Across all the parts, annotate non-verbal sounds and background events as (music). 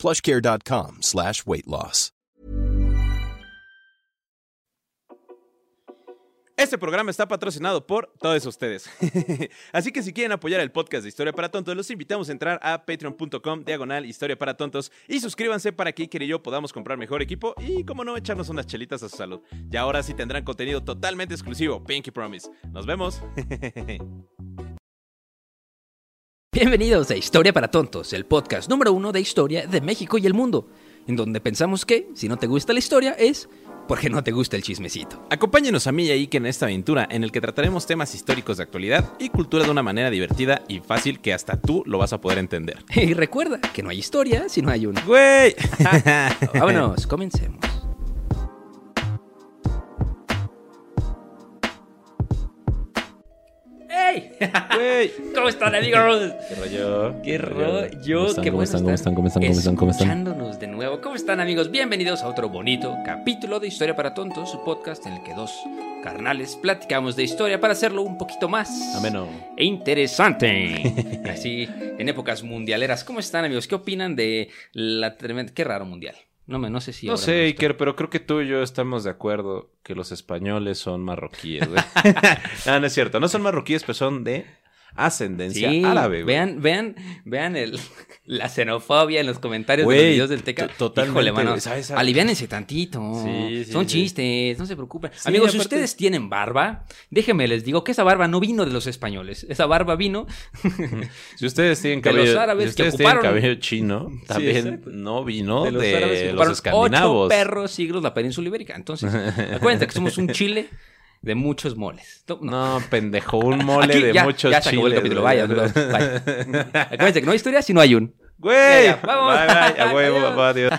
plushcare.com slash weight loss. Este programa está patrocinado por todos ustedes. (laughs) Así que si quieren apoyar el podcast de Historia para Tontos, los invitamos a entrar a patreon.com diagonal Historia para Tontos y suscríbanse para que Iker y yo podamos comprar mejor equipo y, como no, echarnos unas chelitas a su salud. Y ahora sí tendrán contenido totalmente exclusivo, Pinky Promise. Nos vemos. (laughs) Bienvenidos a Historia para Tontos, el podcast número uno de historia de México y el mundo, en donde pensamos que, si no te gusta la historia, es porque no te gusta el chismecito. Acompáñenos a mí y a Ike en esta aventura en el que trataremos temas históricos de actualidad y cultura de una manera divertida y fácil que hasta tú lo vas a poder entender. (laughs) Y recuerda que no hay historia si no hay una. ¡Güey! (laughs) Vámonos, comencemos. ¡Güey! (laughs) ¿Cómo están, amigos? ¿Qué rollo? ¡Qué rollo! ¿Cómo están? ¡Qué ¿Cómo están? ¿Cómo están? ¿Cómo están? ¿Cómo están? ¿Cómo están? Escuchándonos de nuevo. ¿Cómo están, amigos? Bienvenidos a otro bonito capítulo de Historia para Tontos, su podcast en el que dos carnales platicamos de historia para hacerlo un poquito más Ameno. e interesante. (laughs) Así, en épocas mundialeras. ¿Cómo están, amigos? ¿Qué opinan de la tremenda... Qué raro mundial. No, me, no sé si... No sé. Iker, pero creo que tú y yo estamos de acuerdo que los españoles son marroquíes, güey. (laughs) no, no es cierto. No son marroquíes, pero son de ascendencia Sí, árabe, güey. vean, vean, vean el, la xenofobia en los comentarios de los videos del Teca. to- totalmente, Híjole, mano, aliviánense tantito. Sí, sí, Son sí. chistes, no se preocupen. Amigos, si ustedes tienen barba, déjenme les digo que esa barba no vino de los españoles. Esa barba vino (laughs) Si ustedes tienen De los cabello, árabes si que ustedes tienen ocuparon- cabello chino, también no vino de de, los árabes que los escandinavos. Ocho perros siglos la península ibérica. Entonces, (laughs) acuérdense que somos un chile de muchos moles. No, No, pendejo, un mole Aquí de ya, muchos ya se acabó el capítulo. Vaya. (laughs) Acuérdense que no hay historia si no hay un. Güey, Ya, ya, vamos. Bye, bye, a (laughs) huevo, Adiós.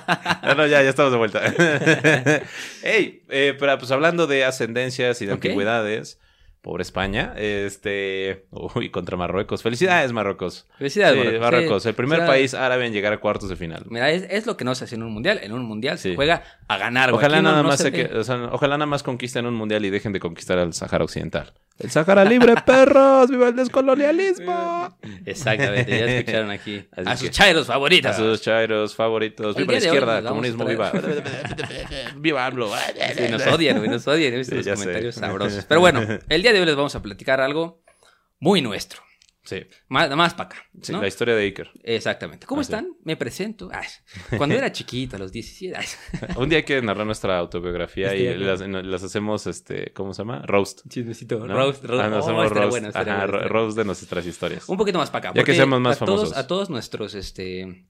No, no, ya, ya estamos de vuelta. (laughs) Ey, eh, pero pues hablando de ascendencias y de Ok. antigüedades, pobre España, este, uy, contra Marruecos. Felicidades, Marruecos. Felicidades, Sí, Marruecos. Marruecos, Sí, el primer país árabe en llegar a cuartos de final. Mira, es, es lo que no se hace en un mundial. En un mundial se juega a ganar. Ojalá Aquí no- nada no más se se que- o sea, ojalá nada más conquisten un mundial y dejen de conquistar al Sahara Occidental. El Sahara libre, (laughs) perros, viva el descolonialismo. Exactamente, ya escucharon aquí. (laughs) Así a sus chairos favoritos. A sus chairos favoritos. El Viva la izquierda, comunismo, viva. (laughs) viva AMLO. Nos odian, güey, nos odian. He visto Sí, los sé. comentarios sabrosos. Pero bueno, el día de hoy les vamos a platicar algo muy nuestro. Sí, Más, más para acá. sí, ¿no? la historia de Iker. Exactamente. ¿Cómo Ah, sí. están? Me presento. Ay, (laughs) cuando era chiquito, a los 17. ay, (laughs) Un día hay que narrar nuestra autobiografía y Estaría las, las hacemos, este, ¿cómo se llama? Roast. Chismecito. ¿no? Roast, roast. Ah, Oh, hacemos roast. bueno, Ajá, bueno, roast de nuestras historias. Un poquito más para acá. Ya que seamos más a todos, famosos. a todos nuestros, este.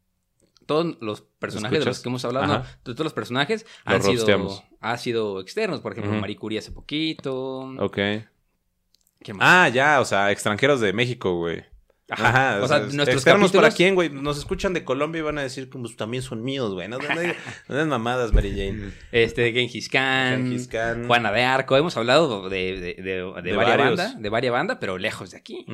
Todos los personajes de los que hemos hablado, no, todos los personajes Los han sido, roasteamos. han sido externos. Por ejemplo. Marie Curie hace poquito. Ok. ¿Qué más? Ah, ya, o sea, extranjeros de México, güey. Ajá. O sea, nuestros externos para quién, güey. Nos escuchan de Colombia y van a decir, pues también son míos, güey. No, no, no, no den mamadas, Mary Jane. (laughs) Este, Genghis Khan, Genghis Khan. Juana de Arco. Hemos hablado de, de, de, varias varios. banda, de varias banda, pero lejos de aquí.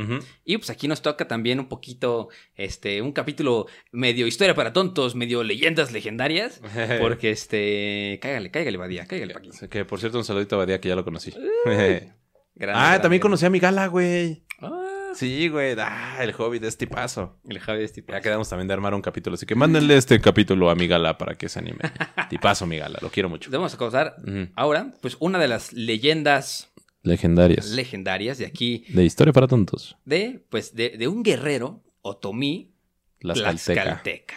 Y pues aquí nos toca también un poquito, este, un capítulo medio historia para tontos, medio leyendas legendarias. (laughs) Porque este, cáigale, cáigale, Badía, cáigale pa' aquí. Que por cierto, un saludito a Badía que ya lo conocí. (laughs) Grande, ah, grande. también conocí a mi gala, güey. Ah, Sí, güey. Ah, el hobbit es tipazo. el Javi es tipo. Ya quedamos también de armar un capítulo. Así que mándenle este capítulo a mi gala para que se anime. (laughs) Tipazo, mi gala. Lo quiero mucho. Vamos a causar ahora, pues una de las leyendas Legendarias. legendarias de aquí, de historia para tontos. de, pues, de, de un guerrero otomí tlaxcalteca.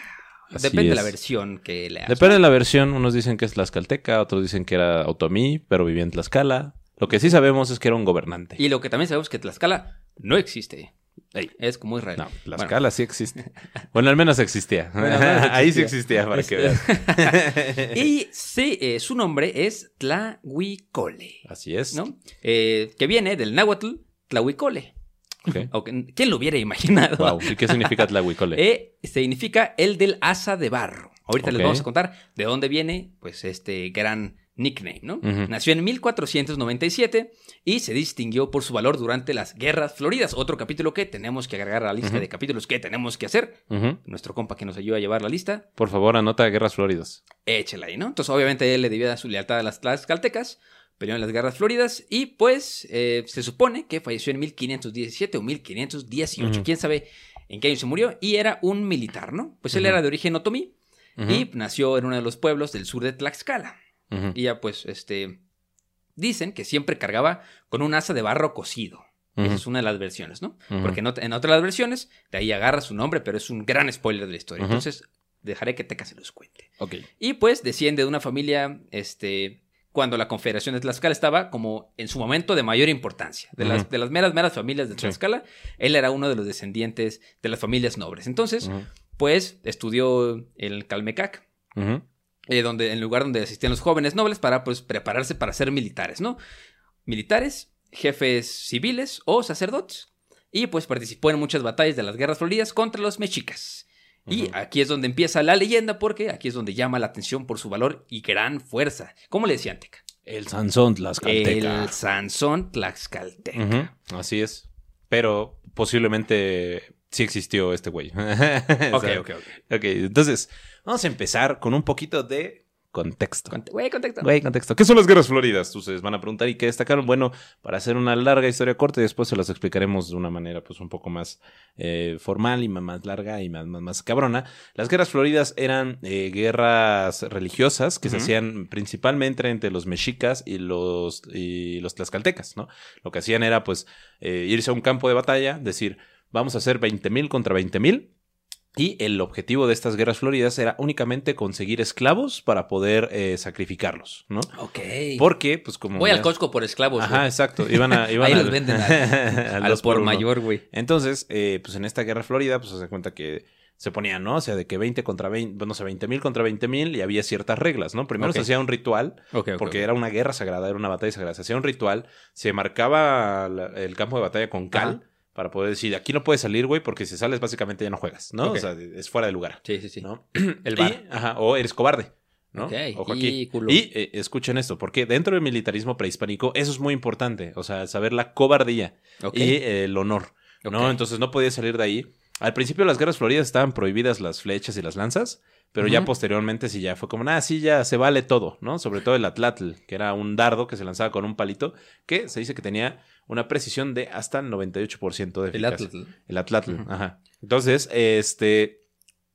Así Depende de la versión que le Depende de la versión. Unos dicen que es Tlaxcalteca, otros dicen que era Otomí, pero vivía en Tlaxcala. Lo que sí sabemos es que era un gobernante. Y lo que también sabemos es que Tlaxcala no existe. Ey. Es como Israel. No, Tlaxcala sí existe. Bueno, al menos existía. Bueno, al menos (laughs) Ahí sí existía. para que veas. (laughs) Y sí, eh, su nombre es Tlahuicole, Así es. ¿no? Eh, que viene del náhuatl Tlahuicole. (laughs) ¿Quién lo hubiera imaginado? Wow. ¿Y qué significa Tlahuicole? Eh, significa el del asa de barro. Ahorita les vamos a contar de dónde viene, pues, este gran nickname, ¿no? Ujú. Nació en 1497 y se distinguió por su valor durante las Guerras Floridas. Otro capítulo que tenemos que agregar a la lista de capítulos que tenemos que hacer. Nuestro compa que nos ayuda a llevar la lista, Por favor, anota Guerras Floridas. échela ahí, ¿no? Entonces, obviamente, él le debía su lealtad a las tlaxcaltecas, peleó en las Guerras Floridas y, pues, eh, se supone que falleció en 1517 o 1518. Ujú. ¿Quién sabe en qué año se murió? Y era un militar, ¿no? Pues él era de origen otomí y nació en uno de los pueblos del sur de Tlaxcala. Y ya, pues, este. Dicen que siempre cargaba con un asa de barro cocido. Esa es una de las versiones, ¿no? Porque en, ot- en otras de las versiones, de ahí agarra su nombre, pero es un gran spoiler de la historia. Entonces, dejaré que Teca se los cuente. Ok. Y pues desciende de una familia, este, cuando la Confederación de Tlaxcala estaba como en su momento de mayor importancia. De, las, de las meras, meras familias de Sí. Tlaxcala, él era uno de los descendientes de las familias nobles. Entonces, pues estudió el Calmecac. Eh, donde, en el lugar donde asistían los jóvenes nobles para pues prepararse para ser militares, ¿no? Militares, jefes civiles o sacerdotes. Y pues participó en muchas batallas de las guerras floridas contra los mexicas. Y aquí es donde empieza la leyenda porque aquí es donde llama la atención por su valor y gran fuerza. ¿Cómo le decían, Teca? El Sansón Tlaxcalteca. El Sansón Tlaxcalteca. Ujú, Así es. Pero posiblemente sí existió este güey. (laughs) Ok, ok, ok. Ok, entonces vamos a empezar con un poquito de contexto. Conte- Güey, contexto. Güey, contexto. ¿Qué son las guerras floridas? Ustedes van a preguntar y qué destacaron. Bueno, para hacer una larga historia corta y después se las explicaremos de una manera pues un poco más eh, formal y más larga y más, más, más cabrona. Las guerras floridas eran eh, guerras religiosas que se hacían principalmente entre los mexicas y los, y los tlaxcaltecas, ¿no? Lo que hacían era pues eh, irse a un campo de batalla, decir, vamos a hacer 20.000 contra 20.000 y el objetivo de estas guerras floridas era únicamente conseguir esclavos para poder eh, sacrificarlos, ¿no? Ok. Porque, pues como... Voy al Costco por esclavos. Ajá, exacto. Iban a... (laughs) Iban Ahí al- (laughs) los venden a, al al dos por mayor, güey. Entonces, eh, pues en esta guerra florida, pues se da cuenta que se ponían, ¿no? O sea, de que 20 contra 20, bueno, no sé, 20 mil contra 20 mil y había ciertas reglas, ¿no? Primero se hacía un ritual, porque era una guerra sagrada, era una batalla sagrada. Se hacía un ritual, se marcaba la- el campo de batalla con cal Ajá. Para poder decir, aquí no puedes salir, güey, porque si sales básicamente ya no juegas, ¿no? O sea, es fuera de lugar. Sí, sí, sí. ¿no? (clears throat) El Y- ajá, o eres cobarde. ¿no? Ok, Ojo aquí. Y eh, escuchen esto, porque dentro del militarismo prehispánico eso es muy importante, o sea, saber la cobardía y eh, el honor, ¿no? Entonces no podías salir de ahí. Al principio las guerras floridas estaban prohibidas las flechas y las lanzas, pero ya posteriormente sí ya fue como, ah, sí, ya se vale todo, ¿no? Sobre todo el atlatl, que era un dardo que se lanzaba con un palito, que se dice que tenía una precisión de hasta el 98% de El eficacia. Atlas. El Atlatl, Ujú. ajá. Entonces, este,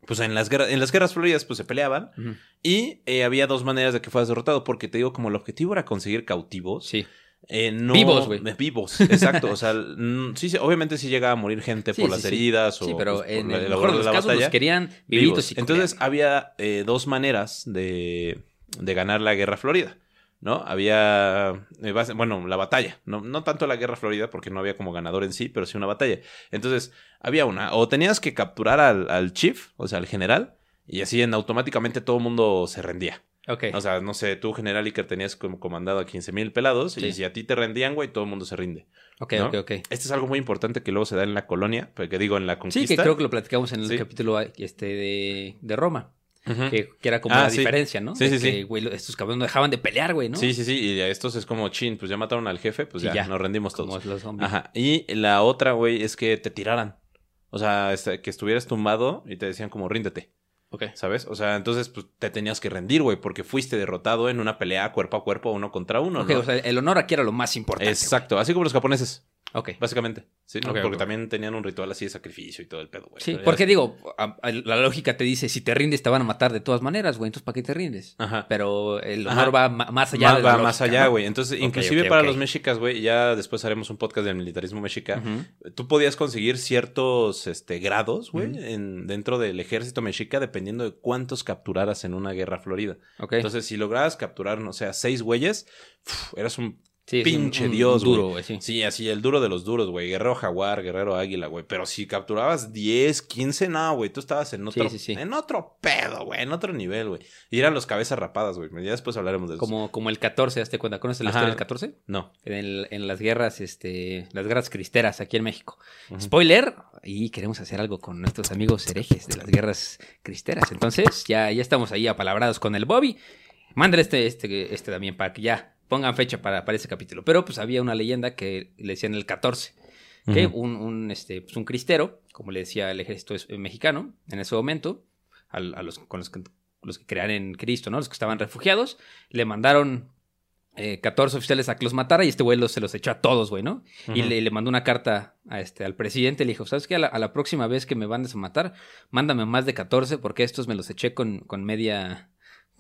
pues en las guerras, en las guerras floridas, pues se peleaban Ujú. y eh, había dos maneras de que fueras derrotado, porque te digo, como el objetivo era conseguir cautivos, Sí. eh, no- Vivos, güey. eh, Vivos, exacto. o sea, (laughs) sí, sí, obviamente sí llegaba a morir gente Sí, por las heridas o Sí, pero pues, por en la- el el mejor de los la casos batalla, los querían vivos. vivitos y Entonces había eh, dos maneras de, de ganar la guerra florida. ¿No? Había, eh, base- bueno, la batalla, no, no tanto la guerra florida porque no había como ganador en sí, pero sí una batalla. Entonces, había una, o tenías que capturar al, al chief, o sea, al general, y así en automáticamente todo el mundo se rendía. Ok. O sea, no sé, tú, general Iker, tenías como comandado a 15 mil pelados, Sí. y si a ti te rendían, güey, todo el mundo se rinde. ok, ¿no? ok, ok. Este es algo muy importante que luego se da en la colonia, porque digo, en la Sí, conquista. que creo que lo platicamos en el Sí. capítulo este de, de Roma. Que, que era como Ah, la sí. diferencia, ¿no? Sí, De sí, que, sí. güey, estos cabrones no dejaban de pelear, güey, ¿no? Sí, sí, sí, y a estos es como, chin, pues ya mataron al jefe, pues ya, ya. nos rendimos Como todos. los. Ajá. Y la otra, güey, es que te tiraran. O sea, este, que estuvieras tumbado y te decían como ríndete, Ok. ¿sabes? O sea, entonces pues te tenías que rendir, güey, porque fuiste derrotado en una pelea cuerpo a cuerpo, uno contra uno, Ok, ¿no? o sea, el honor aquí era lo más importante. Exacto, así como los japoneses. Ok. básicamente. Sí, porque también tenían un ritual así de sacrificio y todo el pedo, güey. Sí, porque digo, a- a- la lógica te dice, si te rindes te van a matar de todas maneras, güey, entonces ¿para qué te rindes? Ajá. Pero el Ajá. honor va más allá Va, de la va lógica, más allá, ¿no? güey. Entonces, inclusive para los mexicas, güey, ya después haremos un podcast del militarismo mexica. Tú podías conseguir ciertos este, grados, güey, en, dentro del ejército mexica, dependiendo de cuántos capturaras en una guerra florida. Entonces, si lograbas capturar, no sé, a seis güeyes, eras un Sí, pinche un- un dios, duro, güey. güey, sí. Sí, así, el duro de los duros, güey. Guerrero jaguar, guerrero águila, güey. Pero si capturabas 10, 15, no, güey. Tú estabas en otro, sí, en otro pedo, güey. En otro nivel, güey. Y eran los cabezas rapadas, güey. Ya después hablaremos de eso. Como, como el 14, ¿te cuenta? ¿Conoces la Ajá. historia del 14? No. En, en las guerras, este, las guerras cristeras aquí en México. Spoiler, y queremos hacer algo con nuestros amigos herejes de las guerras cristeras. Entonces, ya, ya estamos ahí apalabrados con el Bobby. Mándale este, este, este también para que ya pongan fecha para, para ese capítulo. Pero pues había una leyenda que le decían el 14. Que un, un, este, pues, un cristero, como le decía el ejército es- mexicano en ese momento, a, los, con los que, los que creían en Cristo, ¿no? Los que estaban refugiados, le mandaron eh, 14 oficiales a que los matara y este güey los- se los echó a todos, güey, ¿no? Y le, le mandó una carta a este, al presidente, le dijo, ¿sabes qué? A la, a la próxima vez que me mandes a matar, mándame más de 14 porque estos me los eché con, con media...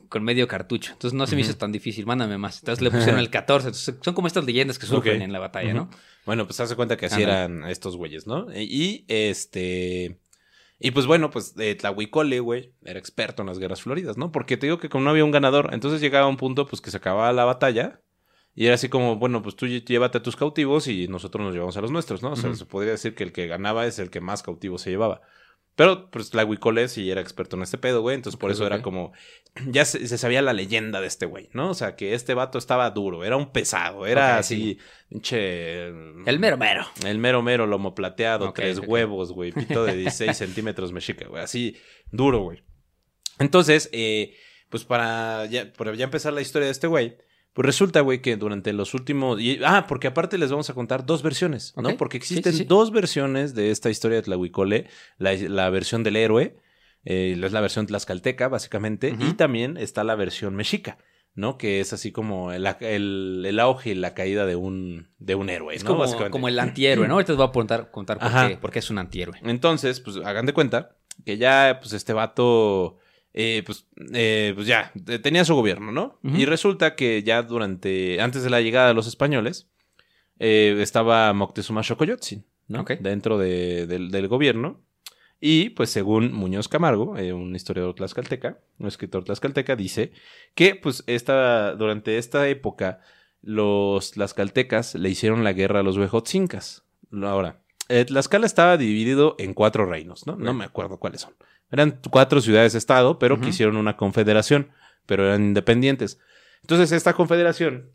Con medio cartucho. Entonces no se me hizo tan difícil, mándame más. Entonces le pusieron el 14. Entonces son como estas leyendas que surgen en la batalla, ¿no? Bueno, pues hace cuenta que así eran estos güeyes, ¿no? E- Y este. Y pues bueno, pues eh, Tlahuicole, güey, era experto en las guerras floridas, ¿no? Porque te digo que como no había un ganador, entonces llegaba un punto, pues que se acababa la batalla. Y era así como, bueno, pues tú llévate a tus cautivos y nosotros nos llevamos a los nuestros, ¿no? O sea, se podría decir que el que ganaba es el que más cautivos se llevaba. Pero, pues, Tlahuicole sí era experto en este pedo, güey. Entonces, por eso era como... Ya se, se sabía la leyenda de este güey, ¿no? O sea, que este vato estaba duro. Era un pesado. Era así... Pinche... El mero mero. El mero mero, lomo plateado, tres huevos, güey. Pito de (laughs) 16 centímetros mexica, güey. Así, duro, güey. Entonces, eh, pues para ya, para ya empezar la historia de este güey, pues resulta, güey, que durante los últimos... y- ah, porque aparte les vamos a contar dos versiones, ¿no? Porque existen sí, sí. dos versiones de esta historia de Tlahuicole. La, la versión del héroe, eh, es la versión tlaxcalteca, básicamente, y también está la versión mexica. ¿no? Que es así como el, el, el auge y la caída de un, de un héroe, Es ¿no? como, como el antihéroe, ¿no? Ahorita les voy a contar, contar por, Ajá. qué, por qué es un antihéroe. Entonces, pues hagan de cuenta que ya, pues este vato, eh, pues, eh, pues ya, eh, tenía su gobierno, ¿no? Y resulta que ya durante, antes de la llegada de los españoles, eh, estaba Moctezuma Xocoyotzin, ¿no? Dentro de- del, del gobierno. Y pues según Muñoz Camargo, eh, un historiador tlaxcalteca, un escritor tlaxcalteca, dice que pues esta, durante esta época los tlaxcaltecas le hicieron la guerra a los huejotzincas. Ahora, eh, Tlaxcala estaba dividido en cuatro reinos, ¿no? No me acuerdo cuáles son. Eran cuatro ciudades-estado, pero Ujú. que hicieron una confederación, pero eran independientes. Entonces esta confederación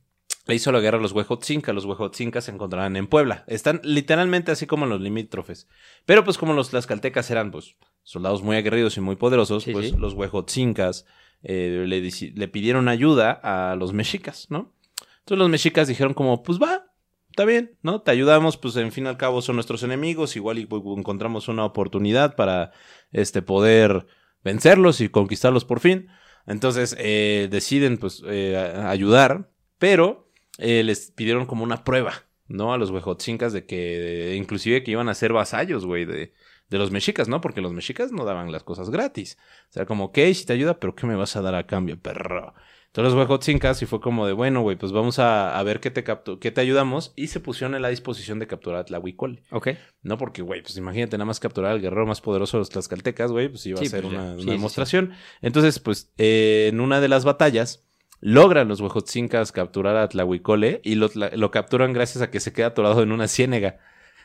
le hizo la guerra a los huejotzincas. Los huejotzincas se encontraban en Puebla. Están literalmente así como en los limítrofes. Pero pues como los tlaxcaltecas eran pues soldados muy aguerridos y muy poderosos, Sí, pues sí. los huejotzincas eh, le, le pidieron ayuda a los mexicas, ¿no? Entonces los mexicas dijeron como, pues va, está bien, ¿no? Te ayudamos, pues en fin y al cabo son nuestros enemigos, igual y pues, encontramos una oportunidad para este poder vencerlos y conquistarlos por fin. Entonces eh, deciden pues eh, ayudar, pero eh, les pidieron como una prueba, ¿no? A los huejotzincas de que, inclusive que iban a ser vasallos, güey, de, de los mexicas, ¿no? Porque los mexicas no daban las cosas gratis. O sea, como, ok, si te ayuda, pero ¿qué me vas a dar a cambio, perro? Entonces los huejotzincas y fue como de, bueno, güey, pues vamos a, a ver qué te, qué te ayudamos. Y se pusieron en la disposición de capturar a Tlahuicole. Ok. No, porque, güey, pues imagínate nada más capturar al guerrero más poderoso de los tlaxcaltecas, güey, pues iba Sí, a ser pues una, Sí, una sí, sí. demostración. Entonces, pues, eh, en una de las batallas, logran los huejotzincas capturar a Tlahuicole y lo, capturan gracias a que se queda atorado en una ciénega.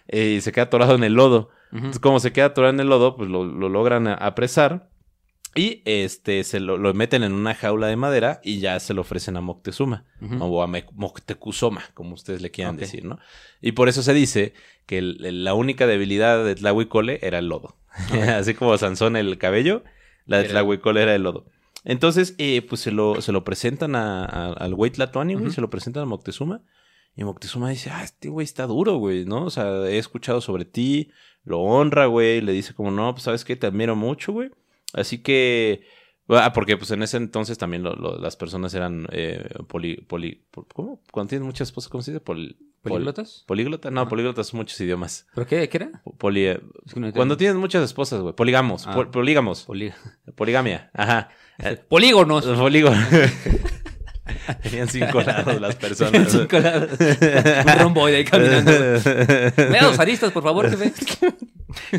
eh, y se queda atorado en el lodo. Entonces, como se queda atorado en el lodo, pues lo, lo logran apresar. Y este se lo, lo meten en una jaula de madera y ya se lo ofrecen a Moctezuma. O a Moctezuma, como ustedes le quieran decir, ¿no? Y por eso se dice que el- la única debilidad de Tlahuicole era el lodo. (laughs) Así como Sansón el cabello, la de Tlahuicole era el lodo. Entonces, eh, pues se lo, se lo presentan a- a- al güey Tlatoani, güey, se lo presentan a Moctezuma. Y Moctezuma dice, ah, este güey está duro, güey, ¿no? O sea, he escuchado sobre ti, lo honra, güey, le dice como, no, pues sabes qué, te admiro mucho, güey. Así que, ah, porque pues en ese entonces también lo- lo- las personas eran eh, poli, poli, pol- ¿cómo? Cuando tienes muchas esposas, ¿cómo se dice? Pol- pol- ¿Políglotas? políglota, no, Ajá. políglotas son muchos idiomas. ¿Pero qué, qué era? Poli, eh, cuando tienes muchas esposas, güey, Ah. pol- polígamos, Polí- poligamia, ajá. Eh, (laughs) Polígonos. (laughs) (laughs) Tenían cinco lados las (laughs) personas. Cinco lados. Un romboide ahí caminando. (laughs) Vea los aristas, por favor, jefe.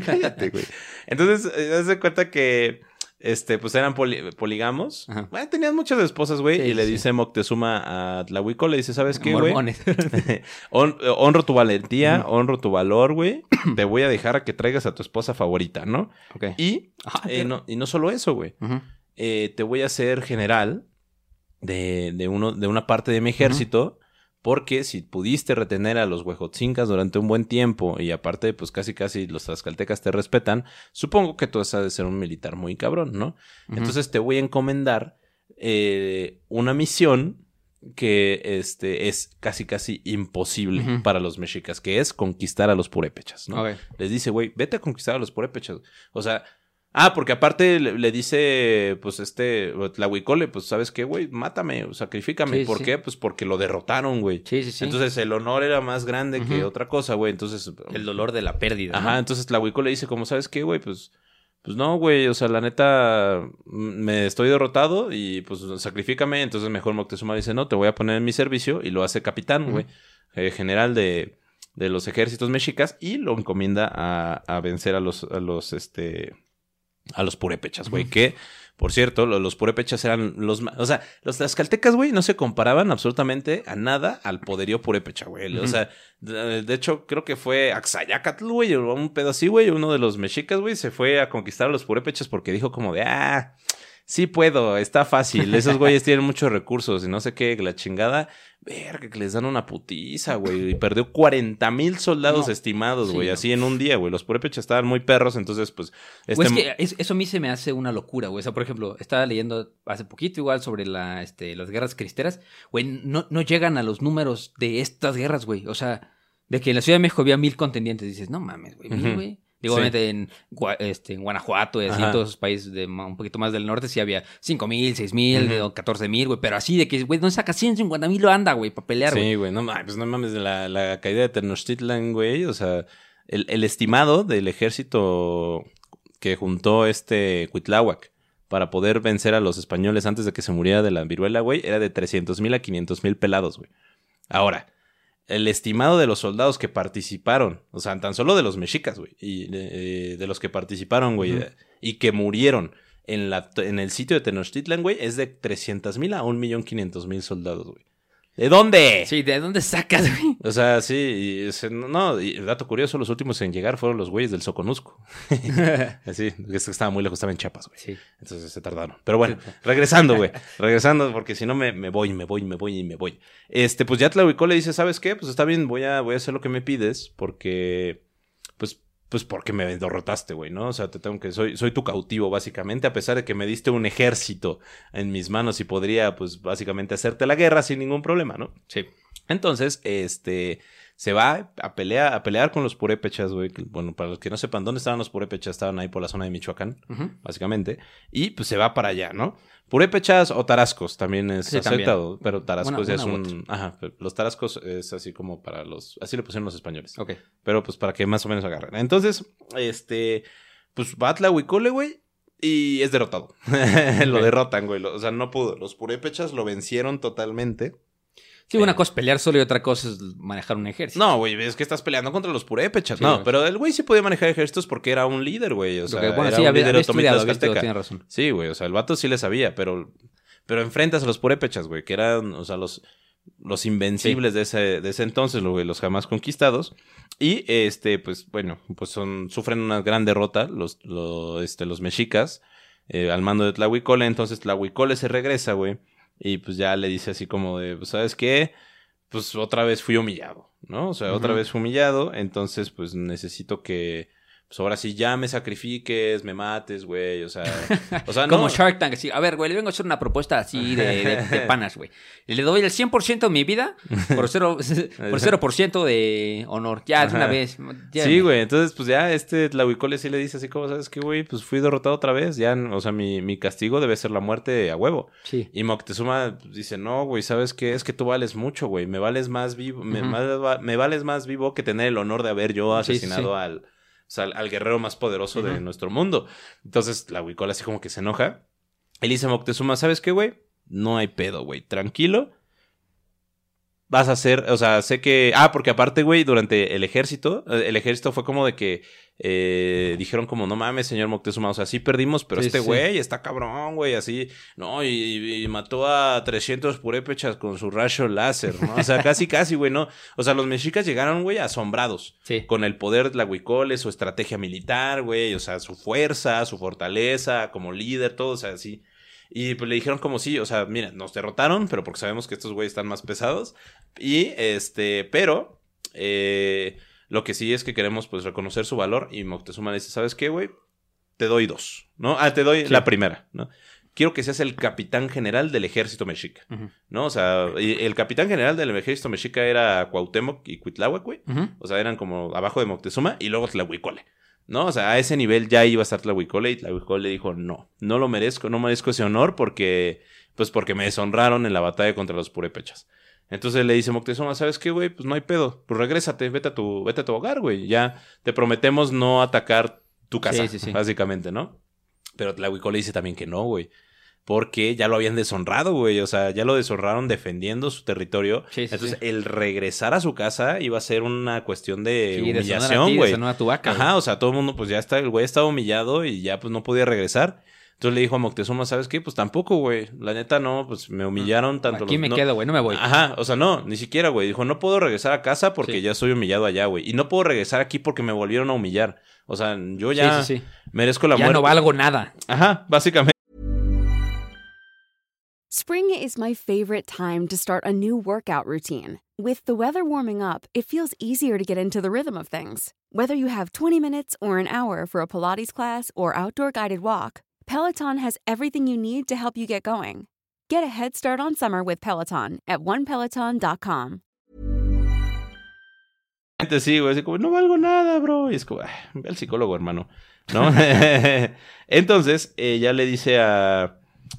Cállate, güey. Entonces, eh, haz de cuenta que este, pues eran poli- poligamos. Bueno, tenían muchas esposas, güey. Sí, y le sí. dice Moctezuma a Tlahuico, le dice, ¿sabes qué, güey? Hon- honro tu valentía, honro tu valor, güey. Te voy a dejar a que traigas a tu esposa favorita, ¿no? ok. Y, Ah, eh, no, y no solo eso, güey. Eh, te voy a hacer general de, de, uno, de una parte de mi ejército. Porque si pudiste retener a los huejotzincas durante un buen tiempo y aparte, pues casi casi los tlaxcaltecas te respetan, supongo que tú has de ser un militar muy cabrón, ¿no? Entonces te voy a encomendar eh, una misión que este, es casi casi imposible para los mexicas, que es conquistar a los purépechas, ¿no? Les dice, güey, vete a conquistar a los purépechas. O sea, ah, porque aparte le, le dice, pues este, Tlahuicole, pues, ¿sabes qué, güey? Mátame, o sacrifícame. Sí, ¿Por sí. qué? Pues porque lo derrotaron, güey. Sí, sí, sí. Entonces el honor era más grande que otra cosa, güey. Entonces. el dolor de la pérdida. ¿no? Ajá, entonces Tlahuicole le dice, como, ¿sabes qué, güey? Pues. Pues no, güey, o sea, la neta, me estoy derrotado y pues sacrifícame. Entonces mejor Moctezuma dice, no, te voy a poner en mi servicio y lo hace capitán, güey, eh, general de, de los ejércitos mexicas y lo encomienda a, a vencer a los, a los, este, a los purépechas, güey, que, por cierto, lo- los purépechas eran los, ma- o sea, los tlaxcaltecas, güey, no se comparaban absolutamente a nada al poderío purépecha, güey, o sea, de, de hecho, creo que fue Axayacatl, güey, un pedo así, güey, uno de los mexicas, güey, se fue a conquistar a los purépechas porque dijo como de, ah, sí puedo, está fácil, esos (laughs) güeyes tienen muchos recursos y no sé qué, la chingada, verga, que les dan una putiza, güey, y perdió 40 mil soldados No. estimados, Sí, güey, no. así en un día, güey, los purépechas estaban muy perros, entonces, pues, este... Pues es que es- eso a mí se me hace una locura, güey. O sea, por ejemplo, estaba leyendo hace poquito igual sobre la, este, las guerras cristeras. Güey, no, no llegan a los números de estas guerras, güey. O sea, de que en la Ciudad de México había mil contendientes. Dices, no mames, güey, mil, güey. Digo, Sí. obviamente en, este, en Guanajuato y así en todos esos países de un poquito más del norte sí había cinco mil, seis mil, Ujú. o catorce mil, güey. Pero así de que, güey, no saca 150 mil lo anda, güey, para pelear, güey. Sí, güey, no mames, pues no mames, la, la caída de Tenochtitlan, güey, o sea, el, el estimado del ejército que juntó este Cuitláhuac para poder vencer a los españoles antes de que se muriera de la viruela, güey, era de 300 mil a 500 mil pelados, güey. Ahora, el estimado de los soldados que participaron, o sea, tan solo de los mexicas, güey, y eh, de los que participaron, güey, y que murieron en, la, en el sitio de Tenochtitlan, güey, es de 300 mil a 1.500.000 soldados, güey. ¿De dónde? Sí, ¿de dónde sacas, güey? O sea, sí, y, no, y dato curioso, los últimos en llegar fueron los güeyes del Soconusco. (laughs) Así, es que estaba muy lejos, estaba en Chiapas, güey. Sí. Entonces se tardaron. Pero bueno, regresando, güey. (laughs) Regresando, porque si no me, me voy, me voy, me voy y me voy. Este, pues ya Tlahuicó le dice, ¿sabes qué? Pues está bien, voy a, voy a hacer lo que me pides, porque, pues, porque me derrotaste, güey, ¿no? O sea, te tengo que, soy, soy tu cautivo, básicamente, a pesar de que me diste un ejército en mis manos y podría, pues, básicamente hacerte la guerra sin ningún problema, ¿no? Sí. Entonces, este, se va a pelear, a pelear con los purépechas, güey. Bueno, para los que no sepan dónde estaban los purépechas, estaban ahí por la zona de Michoacán, básicamente. Y pues se va para allá, ¿no? Purépechas o tarascos también es Sí, también. aceptado, pero tarascos ya es un... Ajá, los tarascos es así como para los... Así le pusieron los españoles. Ok. Pero pues para que más o menos agarren. Entonces, este, pues va a Tlahuicole, güey. Y es derrotado. (laughs) lo derrotan, güey. O sea, no pudo. Los purépechas lo vencieron totalmente. Sí, una cosa es pelear solo y otra cosa es manejar un ejército. No, güey, es que estás peleando contra los purépechas. Sí, no, güey. pero el güey sí podía manejar ejércitos porque era un líder, güey. O sea, bueno, era sí, un había, líder había otomí estudiado, había estudiado, tlaxcalteca. tiene razón. Sí, güey, o sea, el vato sí le sabía, pero, pero enfrentas a los purépechas, güey, que eran, o sea, los, los invencibles de, ese, de ese entonces, güey, los jamás conquistados. Y, este, pues, bueno, pues son, sufren una gran derrota los, los, este, los mexicas eh, al mando de Tlahuicole. Entonces Tlahuicole se regresa, güey, y pues ya le dice así como de, pues, ¿sabes qué? Pues otra vez fui humillado, ¿no? O sea, otra vez fui humillado, entonces, pues, necesito que... Pues ahora sí ya me sacrifiques, me mates, güey. O sea, o sea, (laughs) Como no. Shark Tank, así, a ver, güey, le vengo a hacer una propuesta así de, de, de (laughs) panas, güey. Le doy el 100% de mi vida por 0%, (laughs) por 0 de honor. Ya, de una vez. ya, Sí, güey. Entonces, pues ya este Tlahuicole sí le dice así como, ¿sabes qué, güey? Pues fui derrotado otra vez. Ya, o sea, mi, mi castigo debe ser la muerte a huevo. Sí. Y Moctezuma dice, no, güey, ¿sabes qué? Es que tú vales mucho, güey. Me vales más vivo, más va- me vales más vivo que tener el honor de haber yo Sí, sí, asesinado sí. al, o sea, al, al guerrero más poderoso de nuestro mundo. Entonces, Tlahuicole así como que se enoja. Él dice a Moctezuma, ¿sabes qué, güey? No hay pedo, güey. Tranquilo. Vas a hacer, o sea, sé que, ah, porque aparte, güey, durante el ejército, eh, el ejército fue como de que eh, dijeron como, no mames, señor Moctezuma, o sea, sí perdimos, pero Sí, este sí. güey está cabrón, güey, así, no, y, y mató a 300 purépechas con su rayo láser, ¿no? O sea, casi, (laughs) casi, güey, ¿no? O sea, los mexicas llegaron, güey, asombrados Sí. con el poder de la Huicole, su estrategia militar, güey, o sea, su fuerza, su fortaleza como líder, todo, o sea, así. Y pues le dijeron como sí, o sea, mira, nos derrotaron, pero porque sabemos que estos güeyes están más pesados. Y este, pero eh, lo que sí es que queremos pues reconocer su valor. Y Moctezuma dice, ¿sabes qué, güey? Te doy dos, ¿no? Ah, te doy Sí. la primera, ¿no? Quiero que seas el capitán general del ejército mexica. ¿no? O sea, el capitán general del ejército mexica era Cuauhtémoc y Cuitláhuac, güey. O sea, eran como abajo de Moctezuma y luego Tlahuicole. ¿No? O sea, a ese nivel ya iba a estar Tlahuicole y Tlahuicole dijo, no, no lo merezco, no merezco ese honor porque, pues porque me deshonraron en la batalla contra los purépechas. Entonces le dice Moctezuma, ¿sabes qué, güey? Pues no hay pedo, pues regrésate, vete a tu, vete a tu hogar, güey. Ya te prometemos no atacar tu casa, Sí, sí, sí. básicamente, ¿no? Pero Tlahuicole dice también que no, güey. Porque ya lo habían deshonrado, güey. O sea, ya lo deshonraron defendiendo su territorio. Sí, sí, Entonces, el regresar a su casa iba a ser una cuestión de humillación, güey. a tu vaca, Ajá, o sea, todo el mundo, pues ya está, el güey estaba humillado y ya pues no podía regresar. Entonces le dijo a Moctezuma, ¿sabes qué? Pues tampoco, güey. La neta no, pues me humillaron tanto Aquí los- me no- quedo, güey, no me voy. Ajá, o sea, no, ni siquiera, güey. Dijo, no puedo regresar a casa porque Sí. ya soy humillado allá, güey. Y no puedo regresar aquí porque me volvieron a humillar. O sea, yo ya sí, sí, sí. merezco la Ya muerte. no valgo nada. Ajá, básicamente. Spring is my favorite time to start a new workout routine. With the weather warming up, it feels easier to get into the rhythm of things. Whether you have 20 minutes or an hour for a Pilates class or outdoor guided walk, Peloton has everything you need to help you get going. Get a head start on summer with Peloton at onepeloton.com. Sí, güey, como, no valgo nada, bro. Y es como, "Ay, ve al psicólogo, hermano. ¿No? (laughs) Entonces, eh, ya le dice a, a,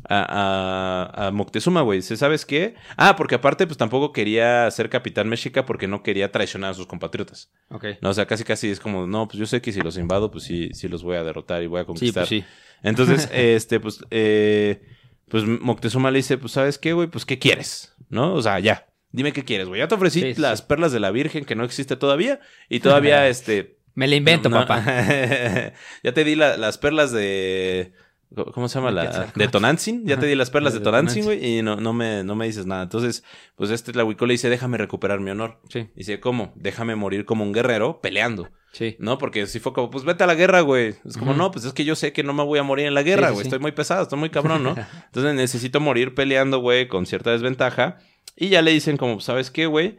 a, a Moctezuma, güey, dice, ¿sabes qué? Ah, porque aparte, pues tampoco quería ser capitán mexica porque no quería traicionar a sus compatriotas. Ok. No, o sea, casi casi es como, no, pues yo sé que si los invado, pues sí, sí los voy a derrotar y voy a Sí, conquistar. pues sí. Entonces, (laughs) este, pues, eh, pues Moctezuma le dice, pues, ¿sabes qué, güey? Pues, ¿qué quieres? ¿No? O sea, ya, dime qué quieres, güey. Ya te ofrecí Sí, sí, las perlas de la Virgen que no existe todavía y todavía, (laughs) este... Me la invento, no- papá. (laughs) ya te di la- las perlas de... ¿Cómo se llama? La, de Tonantzin. Ya te di las perlas (laughs) De de Tonantzin, güey, y no, no, me, no me dices nada. Entonces, pues este Tlahuicole dice, déjame recuperar mi honor. Sí, Dice, ¿cómo? Déjame morir como un guerrero peleando. sí. ¿No? Porque si fue como, pues vete a la guerra, güey. Es como, no, pues es que yo sé que no me voy a morir en la guerra, sí, güey. sí. Estoy muy pesado, estoy muy cabrón, ¿no? (laughs) Entonces necesito morir peleando, güey, con cierta desventaja. Y ya le dicen como, ¿sabes qué, güey?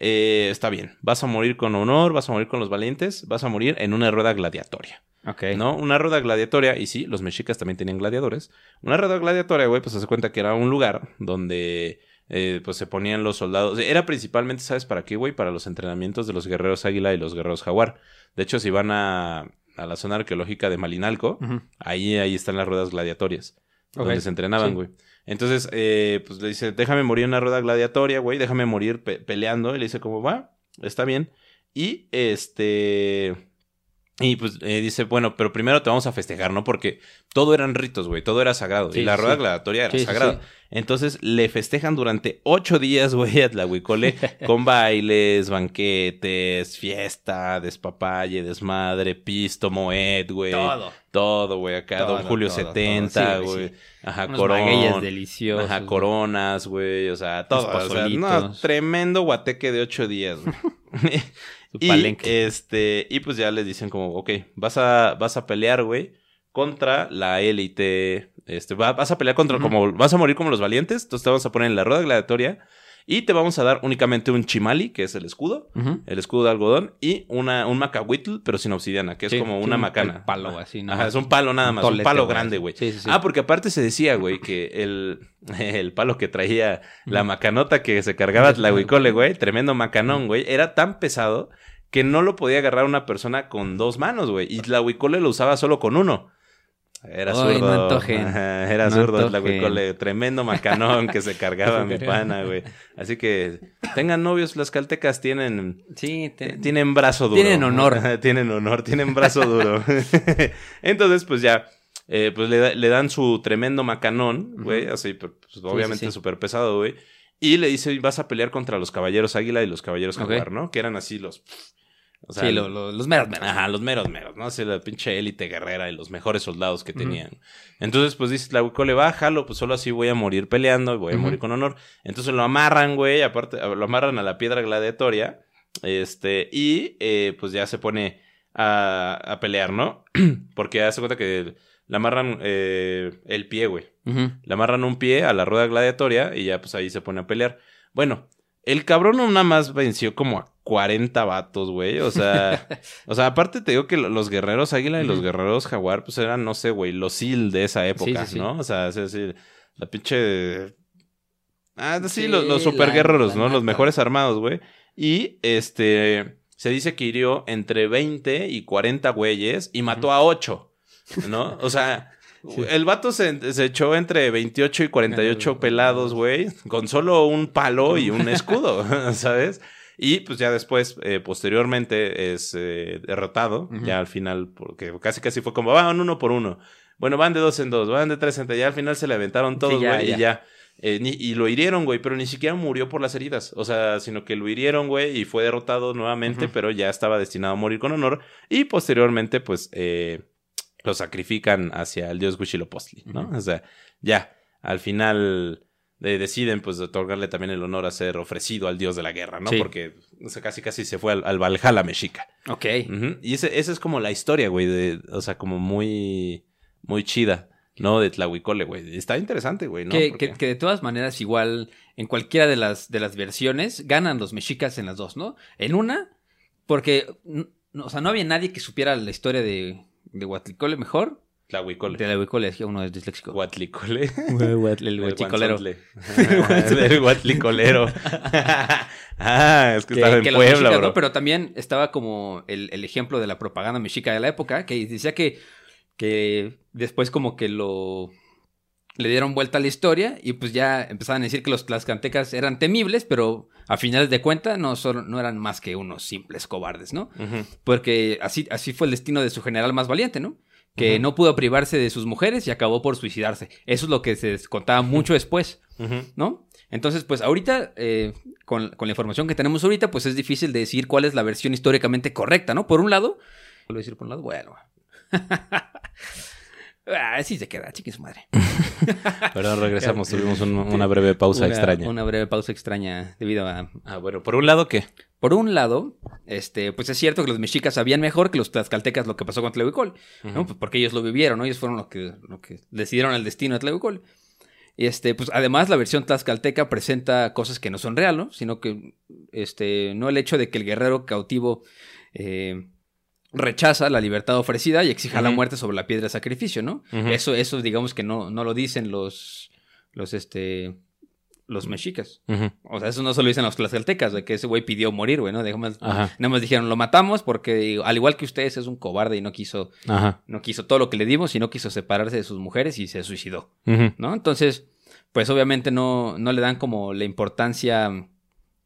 Eh, está bien, vas a morir con honor, vas a morir con los valientes, vas a morir en una rueda gladiatoria, Ok. ¿no? Una rueda gladiatoria, y sí, los mexicas también tenían gladiadores. Una rueda gladiatoria, güey, pues se hace cuenta que era un lugar donde eh, pues se ponían los soldados. Era principalmente, ¿sabes para qué, güey? Para los entrenamientos de los guerreros águila y los guerreros jaguar. De hecho, si van a, a la zona arqueológica de Malinalco, ahí, ahí están las ruedas gladiatorias. Donde se entrenaban, sí. Entonces, eh, pues le dice, déjame morir en una rueda gladiatoria, güey, déjame morir pe- peleando. Y le dice, como va, está bien. Y este. Y pues eh, dice, bueno, pero primero te vamos a festejar, ¿no? Porque todo eran ritos, güey, todo era sagrado. Sí, y la rueda sí. gladiatoria era Sí, sagrada. Entonces le festejan durante ocho días, (laughs) güey, a Tlahuicole, con bailes, banquetes, fiesta, despapalle, desmadre, pisto, moed, güey. Todo. Todo, güey, acá, Todo, Don Julio todo, 70, todo. Sí, güey. Ajá, Unos corona. magueyes deliciosos. Ajá, coronas, güey, o sea, todo. O sea, no, tremendo guateque de ocho días, güey. (laughs) Su y, palenque. este, y pues ya les dicen como, ok, vas a, vas a pelear, güey, contra la élite. Este, va- vas a pelear contra, como, vas a morir como los valientes, entonces te vamos a poner en la rueda gladiatoria y te vamos a dar únicamente un chimali, que es el escudo, el escudo de algodón, y una, un macahuitl, pero sin obsidiana, que es como sí, una un- macana. el palo así, nada Ajá, es un palo nada Un más, un palo grande, güey. Sí, sí, sí. Ah, porque aparte se decía, güey, que el, (laughs) el palo que traía la macanota que se cargaba Tlahuicole, güey, tremendo macanón, güey, era tan pesado que no lo podía agarrar una persona con dos manos, güey. Y Tlahuicole lo usaba solo con uno. Era Ay, zurdo. no antojen. Era No zurdo antojen. Tlahuicole. Tremendo macanón que se (laughs) cargaba mi pana, güey. Así que tengan novios, las caltecas tienen... Sí, te- T- Tienen brazo duro. Tienen honor. (laughs) tienen honor, tienen brazo duro. (laughs) Entonces, pues ya, eh, pues le, da- le dan su tremendo macanón, güey, así, pues, obviamente sí. súper pesado, güey. Y le dice, vas a pelear contra los caballeros águila y los caballeros jaguar, ¿no? Que eran así los... o sea, sí, lo- lo- los meros meros. Ajá, los meros meros, ¿no? Así la pinche élite guerrera y los mejores soldados que tenían. Entonces, pues dice Tlahuicole, bájalo, pues solo así voy a morir peleando y voy a morir con honor. Entonces lo amarran, güey, aparte, lo amarran a la piedra gladiatoria. Este, y eh, pues ya se pone a, a pelear, ¿no? (clears throat) Porque hace cuenta que le amarran eh, el pie, güey. Ujú. Le amarran un pie a la rueda gladiatoria y ya pues ahí se pone a pelear. Bueno, el cabrón no nada más venció como a 40 vatos, güey. O sea, (laughs) o sea, aparte te digo que lo- los guerreros águila y los guerreros jaguar, pues eran, no sé, güey, los SEAL de esa época, sí, sí. ¿no? O sea, es decir, la pinche. Ah, sí, los, los la- super guerreros, la ¿no? Los mejores armados, güey. Y este. Se dice que hirió entre 20 y 40 güeyes y mató a 8, ¿no? O sea, el vato se, se echó entre 28 y 48 pelados, güey, con solo un palo y un (laughs) escudo, (laughs) ¿sabes? Y pues ya después, eh, posteriormente, es eh, derrotado, ya al final, porque casi casi fue como, van uno por uno. Bueno, van de dos en dos, van de tres en tres, ya al final se le aventaron todos, güey, y ya. Eh, ni- y lo hirieron, güey, pero ni siquiera murió por las heridas. O sea, sino que lo hirieron, güey, y fue derrotado nuevamente, pero ya estaba destinado a morir con honor. Y posteriormente, pues, eh, lo sacrifican hacia el dios Huitzilopochtli, ¿no? O sea, ya, al final eh, deciden, pues, otorgarle también el honor a ser ofrecido al dios de la guerra, ¿no? Sí. Porque o sea, casi casi se fue al, al Valhalla mexica. Ok. Y ese, esa es como la historia, güey, de, o sea, como muy, muy chida, ¿no? De Tlahuicole, güey. Está interesante, güey, ¿no? que, que- que de todas maneras, igual, en cualquiera de las, de las versiones, ganan los mexicas en las dos, ¿no? En una, porque, o sea, no había nadie que supiera la historia de, de Huatlicole mejor. Tlahuicole. De la Huicole, es que uno es disléxico. Huatlicole. El huachicolero. (laughs) El huatlicolero. (laughs) ah, es que, Que, estaba en que Puebla, bro. ¿no? Pero también estaba como el, el ejemplo de la propaganda mexica de la época, que decía que, que después como que lo le dieron vuelta a la historia y pues ya empezaban a decir que los tlaxcantecas eran temibles, pero a finales de cuentas no, solo- no eran más que unos simples cobardes, ¿no? Porque así, así fue el destino de su general más valiente, ¿no? Que no pudo privarse de sus mujeres y acabó por suicidarse. Eso es lo que se contaba mucho después. ¿no? Entonces, pues ahorita, eh, con, con la información que tenemos ahorita, pues es difícil de decir cuál es la versión históricamente correcta, ¿no? Por un lado, ¿puedo decir por un lado? Bueno. (laughs) ah, así se queda, chiqui su madre. (laughs) Perdón, regresamos. Tuvimos un- una breve pausa Una- extraña. Una breve pausa extraña debido a... Ah, bueno, por un lado, ¿qué? Por un lado, este, pues es cierto que los mexicas sabían mejor que los tlaxcaltecas lo que pasó con Tlahuicol, ¿no? Pues porque ellos lo vivieron, ¿no? Ellos fueron los que, los que decidieron el destino de Tlahuicol. Y este, pues además la versión tlaxcalteca presenta cosas que no son real, ¿no? Sino que, este, no el hecho de que el guerrero cautivo eh, rechaza la libertad ofrecida y exija la muerte sobre la piedra de sacrificio, ¿no? Eso, eso digamos que no, no lo dicen los, los, este, los mexicas. O sea, eso no se lo dicen los tlaxcaltecas, de que ese güey pidió morir, güey, ¿no? De- más, nada más dijeron, lo matamos porque al igual que ustedes es un cobarde y no quiso, Ajá. no quiso todo lo que le dimos y no quiso separarse de sus mujeres y se suicidó. ¿no? Entonces, pues obviamente no, no le dan como la importancia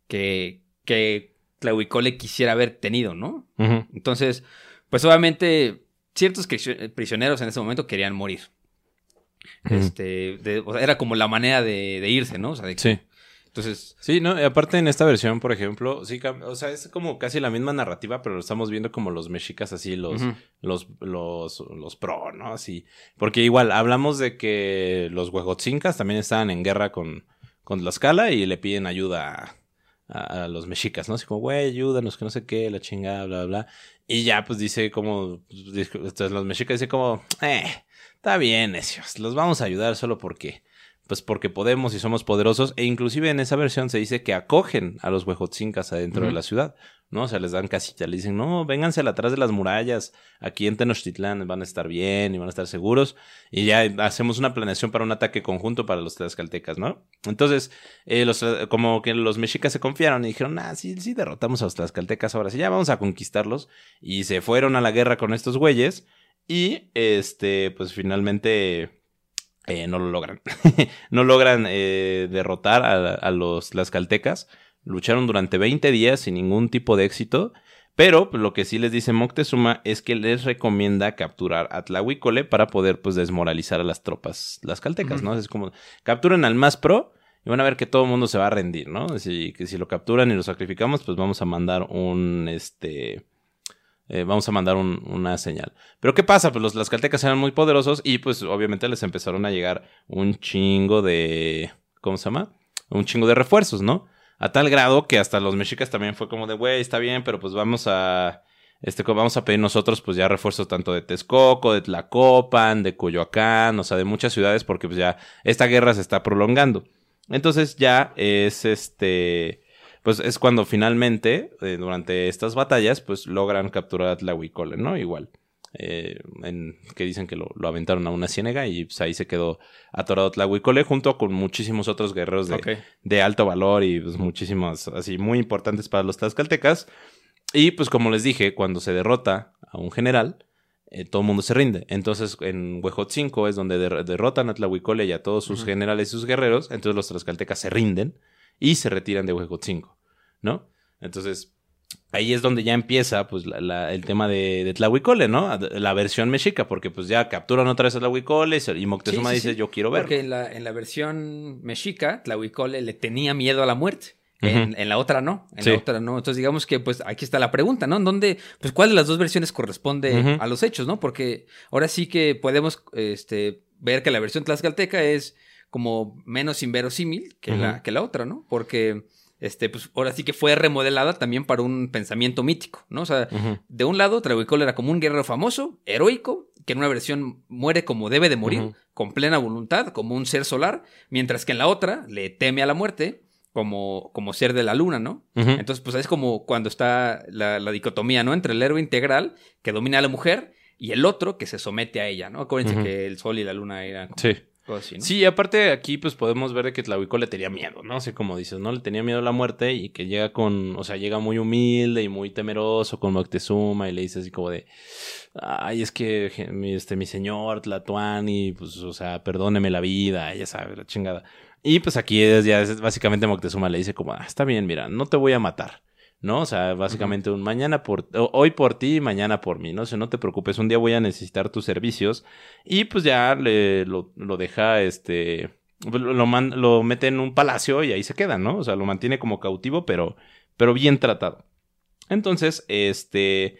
que, que Tlahuicole quisiera haber tenido, ¿no? Entonces, pues obviamente ciertos prisioneros en ese momento querían morir. Este, de- o sea, era como la manera de, de irse, ¿no? O sea, de que- Sí. Entonces, Sí, no, y aparte en esta versión, por ejemplo, sí, o sea, es como casi la misma narrativa, pero lo estamos viendo como los mexicas así, los, ujú. los, los, los pro, ¿no? Así. Porque igual, hablamos de que los huejotzincas también estaban en guerra con, con Tlaxcala y le piden ayuda a, los mexicas, ¿no? Así como, güey, ayúdanos, que no sé qué, la chingada, bla, bla, bla. Y ya, pues dice como, pues, los mexicas dicen como, eh, está bien, necios, los vamos a ayudar solo porque, pues porque podemos y somos poderosos. E inclusive en esa versión se dice que acogen a los huejotzincas adentro de la ciudad, ¿no? O sea, les dan casita, le dicen, no, vénganse atrás de las murallas, aquí en Tenochtitlán van a estar bien y van a estar seguros. Y ya hacemos una planeación para un ataque conjunto para los tlaxcaltecas, ¿no? Entonces, eh, los, como que los mexicas se confiaron y dijeron, ah, sí, sí, derrotamos a los tlaxcaltecas, ahora sí, ya vamos a conquistarlos. Y se fueron a la guerra con estos güeyes. Y, este, pues finalmente... eh, no lo logran. (laughs) no logran eh, derrotar a, a los tlaxcaltecas. Lucharon durante 20 días sin ningún tipo de éxito. Pero pues, lo que sí les dice Moctezuma es que les recomienda capturar a Tlahuicole para poder pues desmoralizar a las tropas tlaxcaltecas, ¿no? Es como capturen al más pro y van a ver que todo el mundo se va a rendir, ¿no? Si, que si lo capturan y lo sacrificamos, pues vamos a mandar un, este, eh, vamos a mandar una señal. Pero ¿qué pasa? Pues los tlaxcaltecas eran muy poderosos y pues obviamente les empezaron a llegar un chingo de, ¿cómo se llama? Un chingo de refuerzos, ¿no? A tal grado que hasta los mexicas también fue como de, güey, está bien, pero pues vamos a, este, vamos a pedir nosotros pues ya refuerzos tanto de Texcoco, de Tlacopan, de Coyoacán, o sea, de muchas ciudades porque pues ya esta guerra se está prolongando. Entonces ya es este, pues es cuando finalmente, eh, durante estas batallas, pues logran capturar a Tlahuicole, ¿no? Igual. Eh, en, que dicen que lo, aventaron a una ciénega y pues, ahí se quedó atorado Tlahuicole junto con muchísimos otros guerreros de, de alto valor y pues, muchísimos así muy importantes para los tlaxcaltecas. Y pues como les dije, cuando se derrota a un general, eh, todo el mundo se rinde. Entonces, en Huejotzinco es donde derrotan a Tlahuicole y a todos sus generales y sus guerreros. Entonces, los tlaxcaltecas se rinden y se retiran de Huejotzinco, ¿no? Entonces, ahí es donde ya empieza, pues, el tema de, de, Tlahuicole, ¿no? La versión mexica, porque, pues, ya capturan otra vez a Tlahuicole y Moctezuma dice, yo quiero ver. Porque en la, en la versión mexica, Tlahuicole le tenía miedo a la muerte. En, la otra no, en la otra no. Entonces digamos que pues aquí está la pregunta, ¿no? ¿Dónde, pues cuál de las dos versiones corresponde a los hechos, ¿no? Porque ahora sí que podemos este, ver que la versión tlaxcalteca es como menos inverosímil que, la, que la otra, ¿no? Porque este, pues ahora sí que fue remodelada también para un pensamiento mítico, ¿no? O sea, de un lado, Trabucol era como un guerrero famoso, heroico, que en una versión muere como debe de morir, con plena voluntad, como un ser solar, mientras que en la otra le teme a la muerte como, como ser de la luna, ¿no? Entonces, pues es como cuando está la, dicotomía, ¿no? Entre el héroe integral que domina a la mujer y el otro que se somete a ella, ¿no? Acuérdense que el sol y la luna eran sí. Sí, aparte aquí pues podemos ver que Tlahuico le tenía miedo, ¿no? Así como dices, ¿no? Le tenía miedo a la muerte y que llega con, o sea, llega muy humilde y muy temeroso con Moctezuma y le dice así como de, ay, es que este, mi señor Tlatuani, pues, o sea, perdóneme la vida, ya sabe, la chingada. Y pues aquí es, ya básicamente Moctezuma le dice como, ah, está bien, mira, no te voy a matar. ¿No? O sea, básicamente un mañana por, hoy por ti y mañana por mí, ¿no? O sea, no te preocupes, un día voy a necesitar tus servicios y pues ya le, lo, lo deja, este, lo, man, lo mete en un palacio y ahí se queda, ¿no? O sea, lo mantiene como cautivo, pero, pero bien tratado. Entonces, este,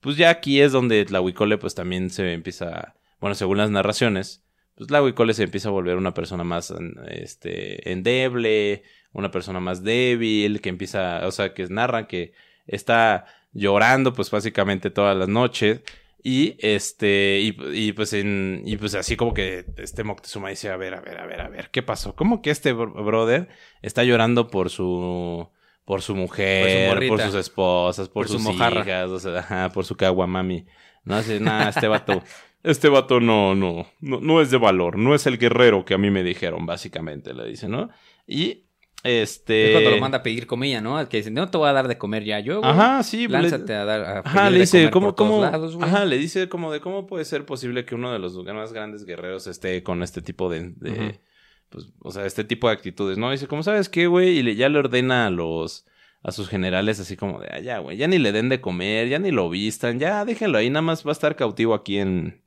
pues ya aquí es donde Tlahuicole pues también se empieza, bueno, según las narraciones, pues Tlahuicole se empieza a volver una persona más este, endeble, una persona más débil, que empieza, o sea, que narran que está llorando pues básicamente todas las noches. Y este, y, pues en, y pues así como que este Moctezuma dice, a ver, a ver, a ver, a ver, ¿qué pasó? ¿Cómo que este brother está llorando por su, por su mujer, por, sus esposas, por, sus hijas, o sea, por su caguamami? No hace nada, este vato (laughs) este vato no, no, no, no es de valor, no es el guerrero que a mí me dijeron, básicamente, le dice, ¿no? Y este. Es cuando lo manda a pedir comida, ¿no? Que dice, no te voy a dar de comer ya yo. Ajá, sí. Lánzate a dar. A ajá, le dice, ¿cómo, cómo? ajá, le dice como de cómo puede ser posible que uno de los más grandes guerreros esté con este tipo de. Pues, o sea, este tipo de actitudes, ¿no? Dice, ¿cómo sabes qué, güey? Y le, ya le ordena a los. A sus generales así como de, allá, ah, güey, ya ni le den de comer, ya ni lo vistan, ya déjenlo ahí, nada más va a estar cautivo aquí en,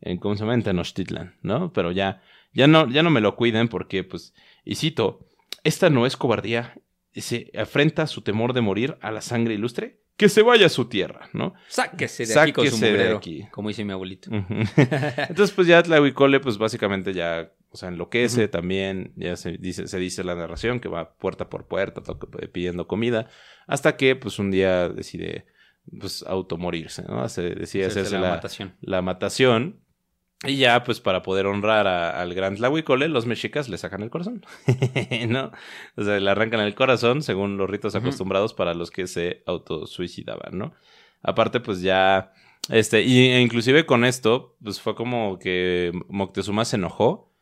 en ¿cómo se llama? En Tenochtitlan, ¿no? Pero ya, ya no, ya no me lo cuiden porque, pues, y cito, esta no es cobardía, se afrenta su temor de morir a la sangre ilustre, que se vaya a su tierra, ¿no? Sáquese de aquí con su de aquí. como dice mi abuelito. (laughs) Entonces, pues ya Tlahuicole, pues básicamente ya, o sea, enloquece también, ya se dice, se dice la narración que va puerta por puerta pidiendo comida, hasta que, pues, un día decide, pues, automorirse, ¿no? Se decide hacerse la, matación. la matación y ya, pues para poder honrar al gran Tlahuicole, los mexicas le sacan el corazón. (laughs) ¿No? O sea, le arrancan el corazón según los ritos acostumbrados para los que se autosuicidaban, ¿no? Aparte, pues ya. Este, y, e inclusive con esto, pues fue como que Moctezuma se enojó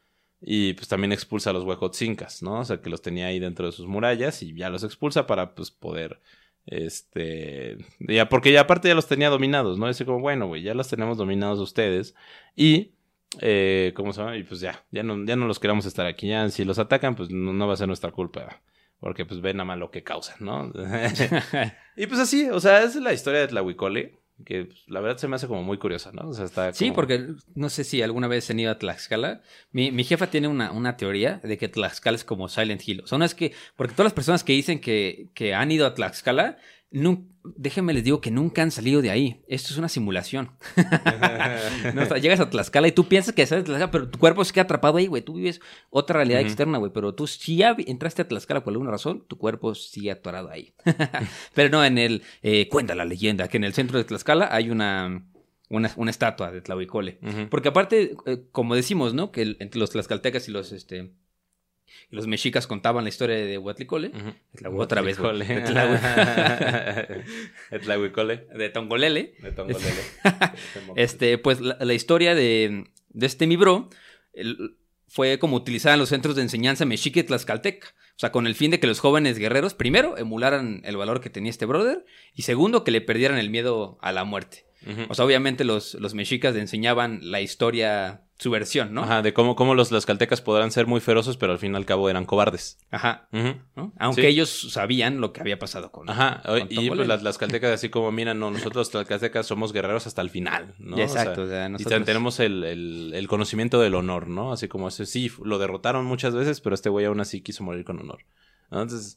y pues también expulsa a los huejotzincas, ¿no? O sea, que los tenía ahí dentro de sus murallas y ya los expulsa para pues poder este, ya, porque ya aparte ya los tenía dominados, ¿no? Dice como, bueno, güey, ya los tenemos dominados ustedes. Y, eh, ¿cómo se llama? Y pues ya, ya no, ya no los queramos estar aquí. Ya, si los atacan, pues no, va a ser nuestra culpa. Porque pues ven a mal lo que causan, ¿no? (laughs) (laughs) y pues así, o sea, esa es la historia de Tlahuicole. Que pues, la verdad se me hace como muy curiosa, ¿no? O sea, está Sí, como- porque no sé si alguna vez han ido a Tlaxcala. Mi, mi jefa tiene una, una teoría de que Tlaxcala es como Silent Hill. O sea, no es que. Porque todas las personas que dicen que, que han ido a Tlaxcala, nun- déjenme les digo que nunca han salido de ahí. Esto es una simulación. (laughs) No, o sea, llegas a Tlaxcala y tú piensas que sales de Tlaxcala, pero tu cuerpo se queda atrapado ahí, güey. Tú vives otra realidad externa, güey. Pero tú, si ya entraste a Tlaxcala por alguna razón, tu cuerpo sigue atorado ahí. (laughs) pero no, en el. eh, cuenta la leyenda que en el centro de Tlaxcala hay una. Una, una estatua de Tlahuicole. Porque aparte, eh, como decimos, ¿no? Que el- entre los tlaxcaltecas y los, este, y los mexicas contaban la historia de Huatlicole. Tlahu- otra vez. De De (laughs) Tlahuicole. de Tongolele. De Tongolele. (laughs) Este, pues la, la historia de, de este mi bro el- fue como utilizada en los centros de enseñanza mexica y tlaxcalteca. O sea, con el fin de que los jóvenes guerreros, primero, emularan el valor que tenía este brother, y segundo, que le perdieran el miedo a la muerte. O sea, obviamente los, los mexicas le enseñaban la historia, su versión, ¿no? Ajá, de cómo, cómo los tlaxcaltecas podrán ser muy feroces, pero al fin y al cabo eran cobardes. Ajá. Ujú. ¿no? Aunque Sí. ellos sabían lo que había pasado con. Ajá, con y pues las (laughs) tlaxcaltecas así como, mira, no, nosotros los tlaxcaltecas somos guerreros hasta el final, ¿no? Exacto, O o sea, sea, y nosotros- tenemos el, el- el conocimiento del honor, ¿no? Así como ese, sí, lo derrotaron muchas veces, pero este güey aún así quiso morir con honor. ¿no? Entonces,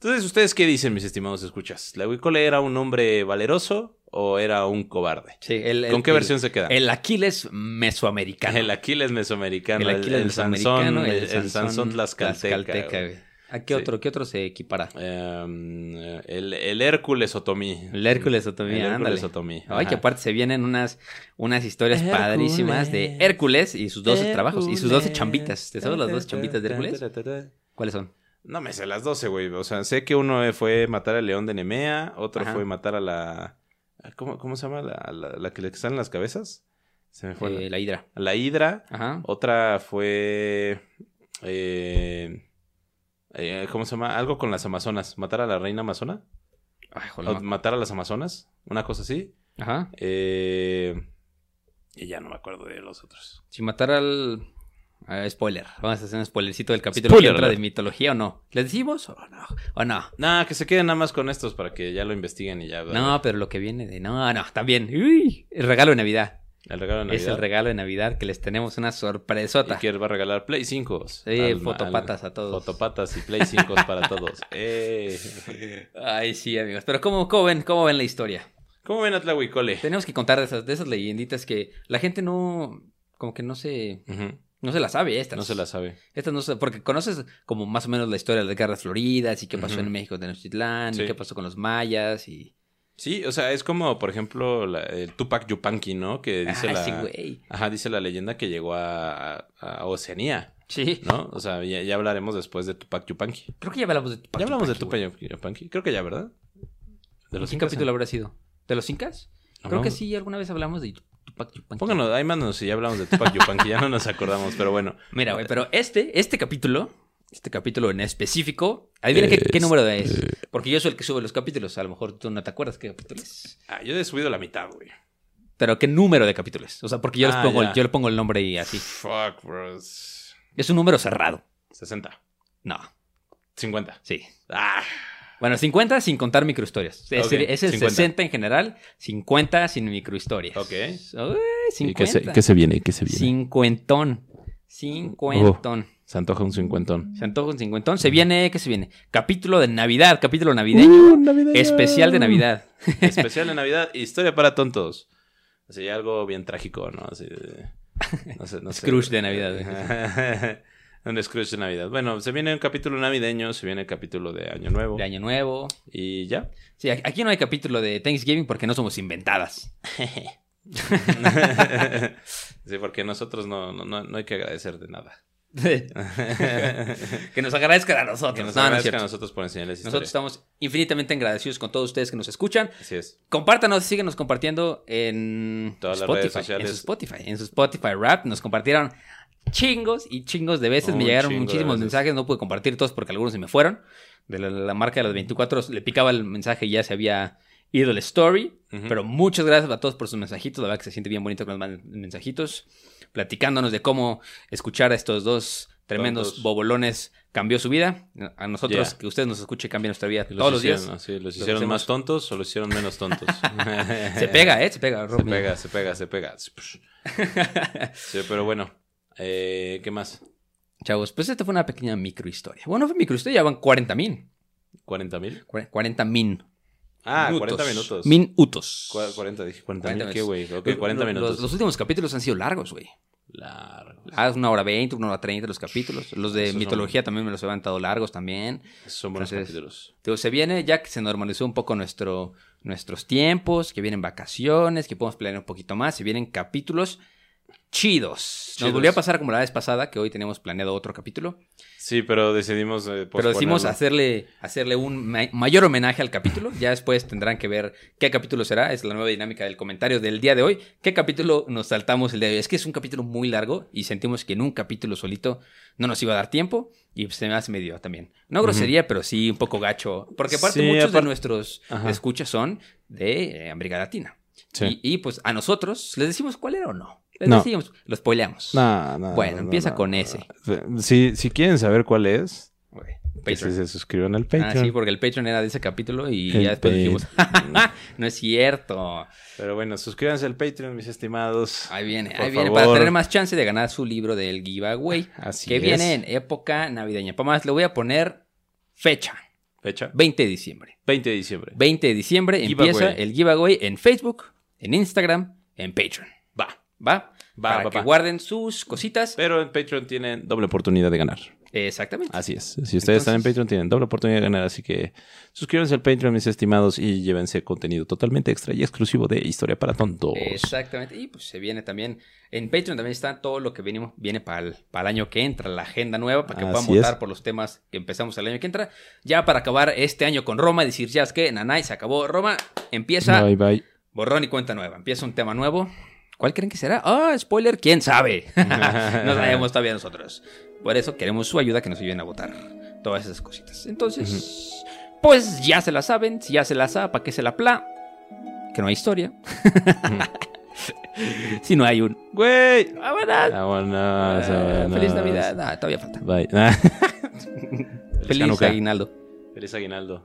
entonces, ¿ustedes qué dicen, mis estimados escuchas? ¿La Huicole era un hombre valeroso o era un cobarde? Sí, el- ¿Con qué el- versión se queda? El Aquiles mesoamericano. El Aquiles mesoamericano, El Aquiles mesoamericano, Sansón, el, Sansón tlaxcalteca. tlaxcalteca, güey. ¿A qué Sí. otro, qué otro se equipara? Em, el, el Hércules Otomí. El Hércules Otomí, El ándale. Hércules Otomí. Ay, que aparte se vienen unas, unas historias Hércules. padrísimas de Hércules y sus 12 trabajos y sus 12 chambitas. ¿Te sabes las 12 chambitas de Hércules? ¿Cuáles son? No me sé las 12, güey. O sea, sé que uno fue matar al león de Nemea, otro Ajá. fue matar a la... ¿Cómo, cómo se llama? La, la- la que le salen las cabezas. Se me fue. Eh, la- la hidra. la hidra. Ajá. Otra fue... eh, eh, ¿Cómo se llama? Algo con las amazonas. ¿Matar a la reina amazona? Ay, joder. ¿Matar a las amazonas? Una cosa así. Ajá. Eh, y ya no me acuerdo de los otros. Si matar al... ah, spoiler. Vamos a hacer un spoilercito del capítulo Spoiler que entra de mitología o no. ¿Les decimos o no? ¿O no? Nada, que se queden nada más con estos para que ya lo investiguen y ya. No, pero lo que viene de... No, no, también. Uy, el regalo de Navidad. El regalo de Navidad. Es el regalo de Navidad que les tenemos una Y sorpresota. que él va a regalar Play 5. Sí, fotopatas a todos. Fotopatas y Play 5 (laughs) para todos. Eh. Ay, sí, amigos. Pero ¿cómo, cómo ven, cómo ven la historia? ¿Cómo ven a Tlahuicole? Tenemos que contar de esas, de esas leyenditas que la gente no... Como que no se... Ujú, No se la sabe estas. No se la sabe. Estas no se... Porque conoces como más o menos la historia de las guerras floridas y qué pasó en México de Tenochtitlán Sí. y qué pasó con los mayas y... Sí, o sea, es como, por ejemplo, la- el Tupac Yupanqui, ¿no? Que dice Ah, la... sí, güey. Ajá, dice la leyenda que llegó a, a- a Oceanía, Sí. ¿no? O sea, ya, ya hablaremos después de Tupac Yupanqui. Creo que ya hablamos de Tupac ¿Ya hablamos de Tupac Yupanqui? Creo que ya, ¿verdad? De güey. ¿Qué incas, capítulo habrá sido? ¿De los incas? Creo que sí, alguna vez hablamos de Tupac Yupanqui. Pónganos, ahí mándanos si ya hablamos de Tupac Yupanqui, ya no nos acordamos, pero bueno. Mira, güey, pero este, este capítulo, este capítulo en específico, adivina qué, qué número es. Porque yo soy el que sube los capítulos. A lo mejor tú no te acuerdas qué capítulo es. Ah, yo he subido la mitad, güey. Pero qué número de capítulos. O sea, porque yo, les Ah, pongo, ya. yo le pongo el nombre y así. Fuck, bros. Es un número cerrado. 60. No, 50. sí. Ah, Bueno, 50 sin contar microhistorias. Es, decir, es el 50. 60 en general, 50 sin microhistorias. Ok. Uy, ¿Y 50. qué se, qué se viene? ¿Qué se viene? Cincuentón. Cincuentón. Se antoja un cincuentón. Se antoja un cincuentón. Se viene, ¿qué se viene? Capítulo de Navidad, capítulo navideño. Uh, especial de Navidad. Especial de Navidad. Historia para tontos. Así algo bien trágico, ¿no? Así No sé, no (laughs) sé. Scrooge de Navidad. (laughs) un Scrooge de Navidad. Bueno, se viene un capítulo navideño, se viene el capítulo de Año Nuevo. De Año Nuevo. Y ya. Sí, aquí no hay capítulo de Thanksgiving porque no somos inventadas. (laughs) sí, porque nosotros no, no, no, no hay que agradecer de nada. (laughs) que nos agradezcan a nosotros. Que nos No, no agradezcan cierto. a nosotros por enseñarles historia. Nosotros estamos infinitamente agradecidos con todos ustedes que nos escuchan. Así es. Compártanos, síguenos compartiendo en Todas las Spotify, redes sociales. En su Spotify, en su Spotify Rap. Nos compartieron chingos y chingos de veces. Un me llegaron muchísimos mensajes. No pude compartir todos porque algunos se me fueron. De la, la marca de las 24 le picaba el mensaje y ya se había ido el story. Pero muchas gracias a todos por sus mensajitos. La verdad que se siente bien bonito nos manden mensajitos. Platicándonos de cómo escuchar a estos dos tremendos Tontos. bobolones cambió su vida. A nosotros, que ustedes nos escuchen, cambia nuestra vida Y todos los hicieron, días. ¿Los Los hicieron hacemos. más tontos o los hicieron menos tontos? (laughs) Se pega, ¿eh? Se pega. Se pega, se pega, se pega. (laughs) Sí, pero bueno. Eh, ¿Qué más? Chavos, pues esta fue una pequeña microhistoria. Bueno, fue microhistoria, ya van 40 min. ¿40 mil? 40 min. Ah, Minutos. 40 minutos. Minutos. Cu- 40, dije 40 mil. 40 ¿Qué, güey? Ok, 40 Los- minutos. Los, los últimos capítulos han sido largos, güey. Largos. Ah, una hora 20, una hora 30 los capítulos. Los de Esos son- mitología también me los he levantado largos también. Son buenos Entonces, capítulos. Digo, se viene ya que se normalizó un poco nuestro, nuestros tiempos, que vienen vacaciones, que podemos planear un poquito más, se vienen capítulos chidos. Nos Chidos. volvió a pasar como la vez pasada, que hoy tenemos planeado otro capítulo. Sí, pero decidimos. eh, Pero decidimos hacerle, hacerle un ma- mayor homenaje al capítulo. Ya después tendrán que ver qué capítulo será. Es la nueva dinámica del comentario del día de hoy. ¿Qué capítulo nos saltamos el día de hoy? Es que es un capítulo muy largo y sentimos que en un capítulo solito no nos iba a dar tiempo. Y se me hace medio también. No grosería, pero sí un poco gacho. Porque aparte Sí, muchos de nuestros Ajá. escuchas son de eh, América Latina. Sí. Y, y, pues a nosotros, ¿les decimos cuál era o no? Les No. decimos, lo spoileamos. No, no, Bueno, no, empieza con ese. Si, si quieren saber cuál es, que se suscriban al Patreon. Ah, sí, porque el Patreon era de ese capítulo y El ya después dijimos, (laughs) no es cierto. Pero bueno, suscríbanse al Patreon, mis estimados. Ahí viene, ahí viene, para tener más chance de ganar su libro del giveaway. Así que es. viene en época navideña. Para más, le voy a poner fecha, Fecha. 20 de diciembre. 20 de diciembre. 20 de diciembre Giveaway. empieza el giveaway en Facebook, en Instagram, en Patreon. Va. ¿Va? Va, Para va, que va. guarden sus cositas. Pero en Patreon tienen doble oportunidad de ganar. Exactamente. Así es. Si ustedes están en Patreon, tienen doble oportunidad de ganar. Así que suscríbanse al Patreon, mis estimados, y llévense contenido totalmente extra y exclusivo de Historia para Tontos. Exactamente. Y pues se viene también. En Patreon también está todo lo que venimos, viene para el, para el año que entra, la agenda nueva, para que puedan votar es. por los temas que empezamos el año que entra. Ya para acabar este año con Roma y decir, ya es que Nanay se acabó Roma, empieza Bye, bye. Borrón y cuenta nueva. Empieza un tema nuevo. ¿Cuál creen que será? Ah, spoiler, quién sabe. (laughs) no sabemos todavía nosotros. Por eso queremos su ayuda que nos ayuden a votar. Todas esas cositas. Entonces, pues ya se la saben. Si ya se la sabe, ¿para qué se la pla? Que no hay historia. (laughs) si no hay un. Güey. ¡Vámonos! Vámonos, Ah, vámonos. Feliz Navidad. Ah, todavía falta. Bye. (laughs) Feliz aguinaldo. Feliz aguinaldo.